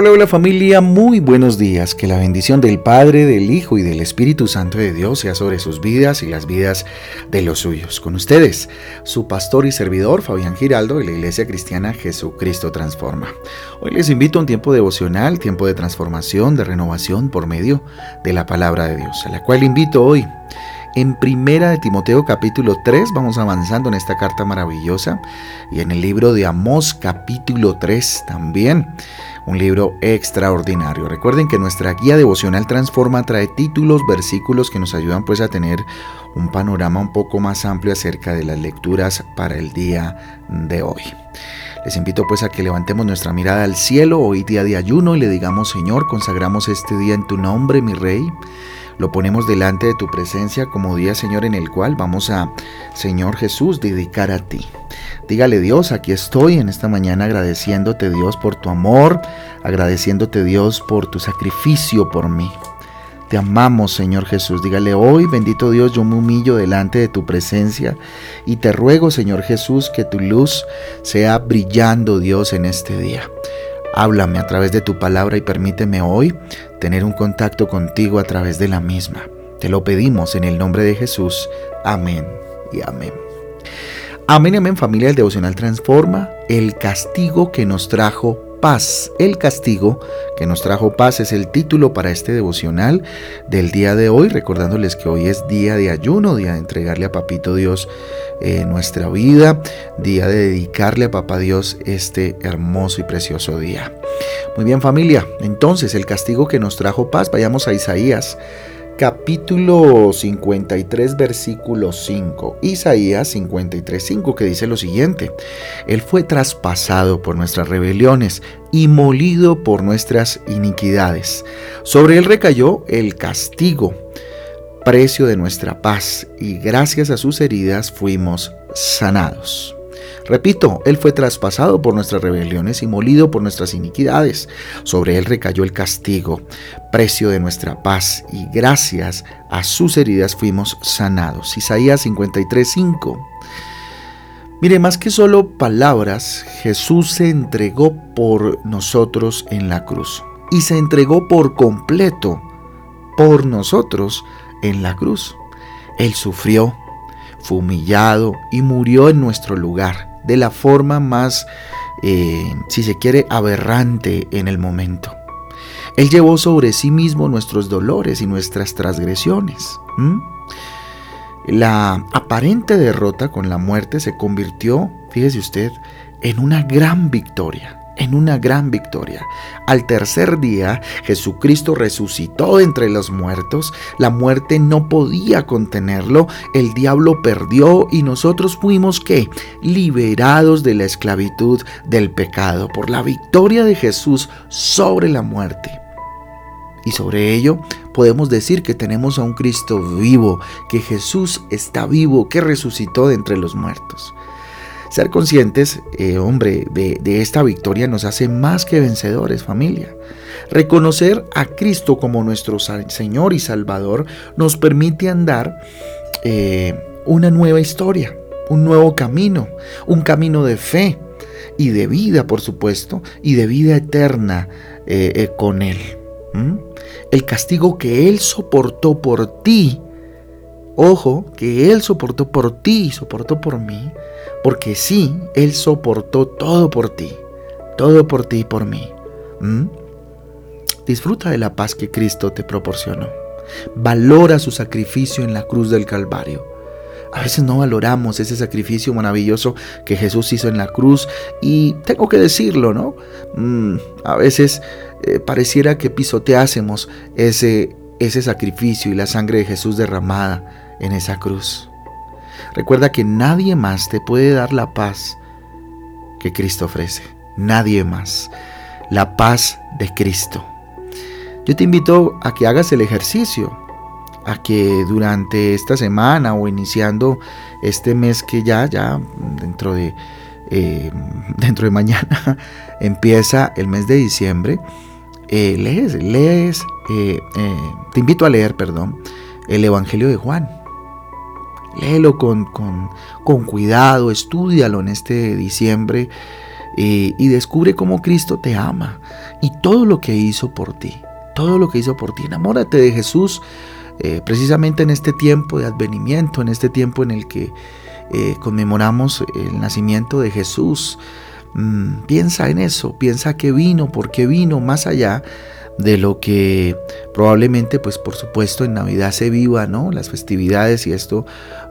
Hola, hola familia, muy buenos días. Que la bendición del Padre, del Hijo y del Espíritu Santo de Dios sea sobre sus vidas y las vidas de los suyos. Con ustedes, su pastor y servidor Fabián Giraldo de la Iglesia Cristiana Jesucristo Transforma. Hoy les invito a un tiempo devocional, tiempo de transformación, de renovación por medio de la palabra de Dios, a la cual invito hoy en Primera de Timoteo capítulo 3 vamos avanzando en esta carta maravillosa y en el libro de Amós capítulo 3 también un libro extraordinario. Recuerden que nuestra guía devocional Transforma trae títulos, versículos que nos ayudan pues a tener un panorama un poco más amplio acerca de las lecturas para el día de hoy. Les invito pues a que levantemos nuestra mirada al cielo hoy día de ayuno y le digamos Señor, consagramos este día en tu nombre, mi Rey. Lo ponemos delante de tu presencia como día, Señor, en el cual vamos a, Señor Jesús, dedicar a ti. Dígale Dios, aquí estoy en esta mañana agradeciéndote Dios por tu amor, agradeciéndote Dios por tu sacrificio por mí. Te amamos, Señor Jesús. Dígale hoy, bendito Dios, yo me humillo delante de tu presencia y te ruego, Señor Jesús, que tu luz sea brillando, Dios, en este día. Háblame a través de tu palabra y permíteme hoy tener un contacto contigo a través de la misma. Te lo pedimos en el nombre de Jesús. Amén y amén. Amén, amén familia, el devocional transforma el castigo que nos trajo paz. El castigo que nos trajo paz es el título para este devocional del día de hoy, recordándoles que hoy es día de ayuno, día de entregarle a Papito Dios eh, nuestra vida, día de dedicarle a Papá Dios este hermoso y precioso día. Muy bien familia, entonces el castigo que nos trajo paz, vayamos a Isaías capítulo 53, versículo 5. Isaías 53, 5, que dice lo siguiente. Él fue traspasado por nuestras rebeliones y molido por nuestras iniquidades. Sobre él recayó el castigo, precio de nuestra paz, y gracias a sus heridas fuimos sanados. Repito, Él fue traspasado por nuestras rebeliones y molido por nuestras iniquidades. Sobre Él recayó el castigo, precio de nuestra paz, y gracias a sus heridas fuimos sanados. Isaías 53:5. Mire, más que solo palabras, Jesús se entregó por nosotros en la cruz. Y se entregó por completo por nosotros en la cruz. Él sufrió, fue humillado y murió en nuestro lugar de la forma más, eh, si se quiere, aberrante en el momento. Él llevó sobre sí mismo nuestros dolores y nuestras transgresiones. La aparente derrota con la muerte se convirtió, fíjese usted, en una gran victoria en una gran victoria. Al tercer día, Jesucristo resucitó entre los muertos, la muerte no podía contenerlo, el diablo perdió y nosotros fuimos que liberados de la esclavitud del pecado por la victoria de Jesús sobre la muerte. Y sobre ello podemos decir que tenemos a un Cristo vivo, que Jesús está vivo, que resucitó de entre los muertos. Ser conscientes, eh, hombre, de, esta victoria nos hace más que vencedores, familia. Reconocer a Cristo como nuestro Señor y Salvador nos permite andar eh, una nueva historia, un nuevo camino, un camino de fe y de vida, por supuesto, y de vida eterna eh, con Él. El castigo que Él soportó por ti, ojo, que Él soportó por ti y soportó por mí, porque sí, Él soportó todo por ti, todo por ti y por mí. ¿Mm? Disfruta de la paz que Cristo te proporcionó. Valora su sacrificio en la cruz del Calvario. A veces no valoramos ese sacrificio maravilloso que Jesús hizo en la cruz y tengo que decirlo, ¿no? Mm, a veces eh, pareciera que pisoteásemos ese, ese sacrificio y la sangre de Jesús derramada en esa cruz. Recuerda que nadie más te puede dar la paz que Cristo ofrece. Nadie más. La paz de Cristo. Yo te invito a que hagas el ejercicio, a que durante esta semana o iniciando este mes que ya, ya dentro de, eh, dentro de mañana empieza el mes de diciembre, eh, lees, lees, eh, te invito a leer, perdón, el Evangelio de Juan. Léelo con, con, cuidado, estudialo en este diciembre y, descubre cómo Cristo te ama y todo lo que hizo por ti, todo lo que hizo por ti. Enamórate de Jesús eh, precisamente en este tiempo de advenimiento, en este tiempo en el que eh, conmemoramos el nacimiento de Jesús. Mm, piensa en eso, piensa que vino, por qué vino, más allá de lo que probablemente, pues por supuesto, en Navidad se viva, ¿no? Las festividades y esto.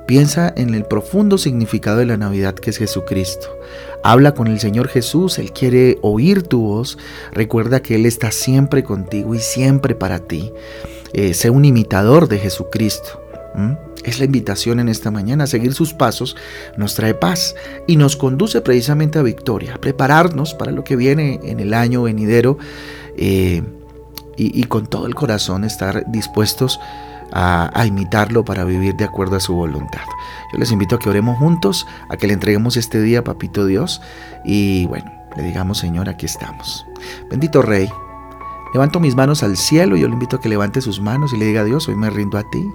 Piensa en el profundo significado de la Navidad que es Jesucristo. Habla con el Señor Jesús, Él quiere oír tu voz. Recuerda que Él está siempre contigo y siempre para ti. Eh, sé un imitador de Jesucristo. Es la invitación en esta mañana seguir sus pasos, nos trae paz y nos conduce precisamente a victoria, a prepararnos para lo que viene en el año venidero eh, y, con todo el corazón estar dispuestos a, a, imitarlo para vivir de acuerdo a su voluntad. Yo les invito a que oremos juntos, a que le entreguemos este día, Papito Dios, y bueno, le digamos, Señor, aquí estamos. Bendito Rey, levanto mis manos al cielo y yo le invito a que levante sus manos y le diga Dios, hoy me rindo a ti.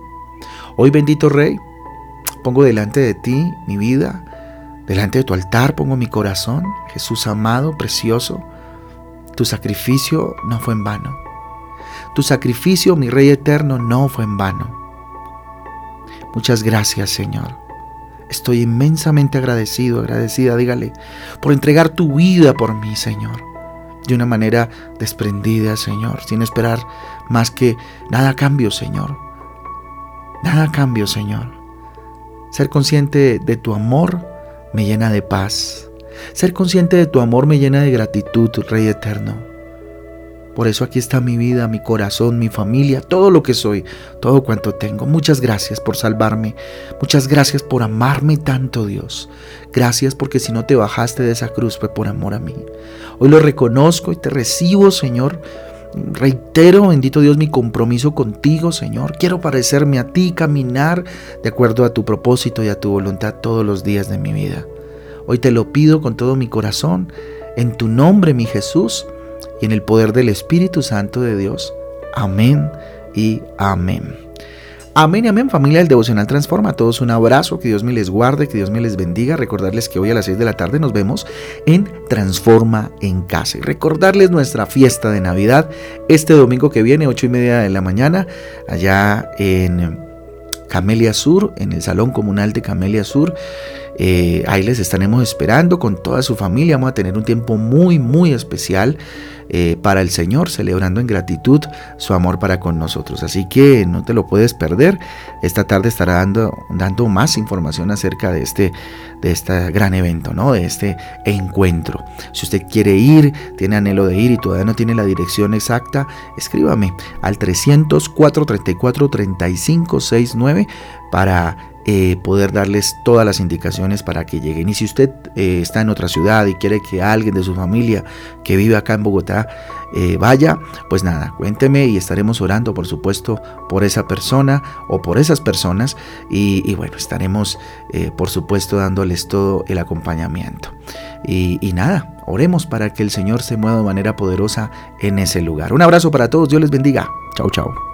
Hoy, bendito Rey, pongo delante de ti mi vida, delante de tu altar pongo mi corazón, Jesús amado, precioso. Tu sacrificio no fue en vano. Tu sacrificio, mi Rey eterno, no fue en vano. Muchas gracias, Señor. Estoy inmensamente agradecido, agradecida, dígale, por entregar tu vida por mí, Señor. De una manera desprendida, Señor, sin esperar más que nada a cambio, Señor. Nada a cambio, Señor. Ser consciente de tu amor me llena de paz. Ser consciente de tu amor me llena de gratitud, Rey eterno. Por eso aquí está mi vida, mi corazón, mi familia, todo lo que soy, todo cuanto tengo. Muchas gracias por salvarme. Muchas gracias por amarme tanto, Dios. Gracias porque si no te bajaste de esa cruz fue por amor a mí. Hoy lo reconozco y te recibo, Señor Reitero, bendito Dios, mi compromiso contigo, Señor. Quiero parecerme a ti, caminar de acuerdo a tu propósito y a tu voluntad todos los días de mi vida. Hoy te lo pido con todo mi corazón, en tu nombre, mi Jesús, y en el poder del Espíritu Santo de Dios. Amén y amén. Amén y amén, familia del Devocional Transforma. A todos un abrazo, que Dios me les guarde, que Dios me les bendiga. Recordarles que hoy a las 6 de la tarde nos vemos en Transforma en Casa. Y recordarles nuestra fiesta de Navidad este domingo que viene, 8 y media de la mañana, allá en Camelia Sur, en el Salón Comunal de Camelia Sur. Eh, ahí les estaremos esperando con toda su familia. Vamos a tener un tiempo muy, muy especial. Eh, para el Señor, celebrando en gratitud su amor para con nosotros. Así que no te lo puedes perder. Esta tarde estará dando, dando más información acerca de este, de este gran evento, ¿no? de este encuentro. Si usted quiere ir, tiene anhelo de ir y todavía no tiene la dirección exacta, escríbame al 304 34 35 69 para eh, poder darles todas las indicaciones para que lleguen. Y si usted eh, está en otra ciudad y quiere que alguien de su familia que vive acá en Bogotá eh, vaya, pues nada, cuénteme y estaremos orando, por supuesto, por esa persona o por esas personas. Y, bueno, estaremos, por supuesto, dándoles todo el acompañamiento. Y, nada, oremos para que el Señor se mueva de manera poderosa en ese lugar. Un abrazo para todos, Dios les bendiga. Chao, chao.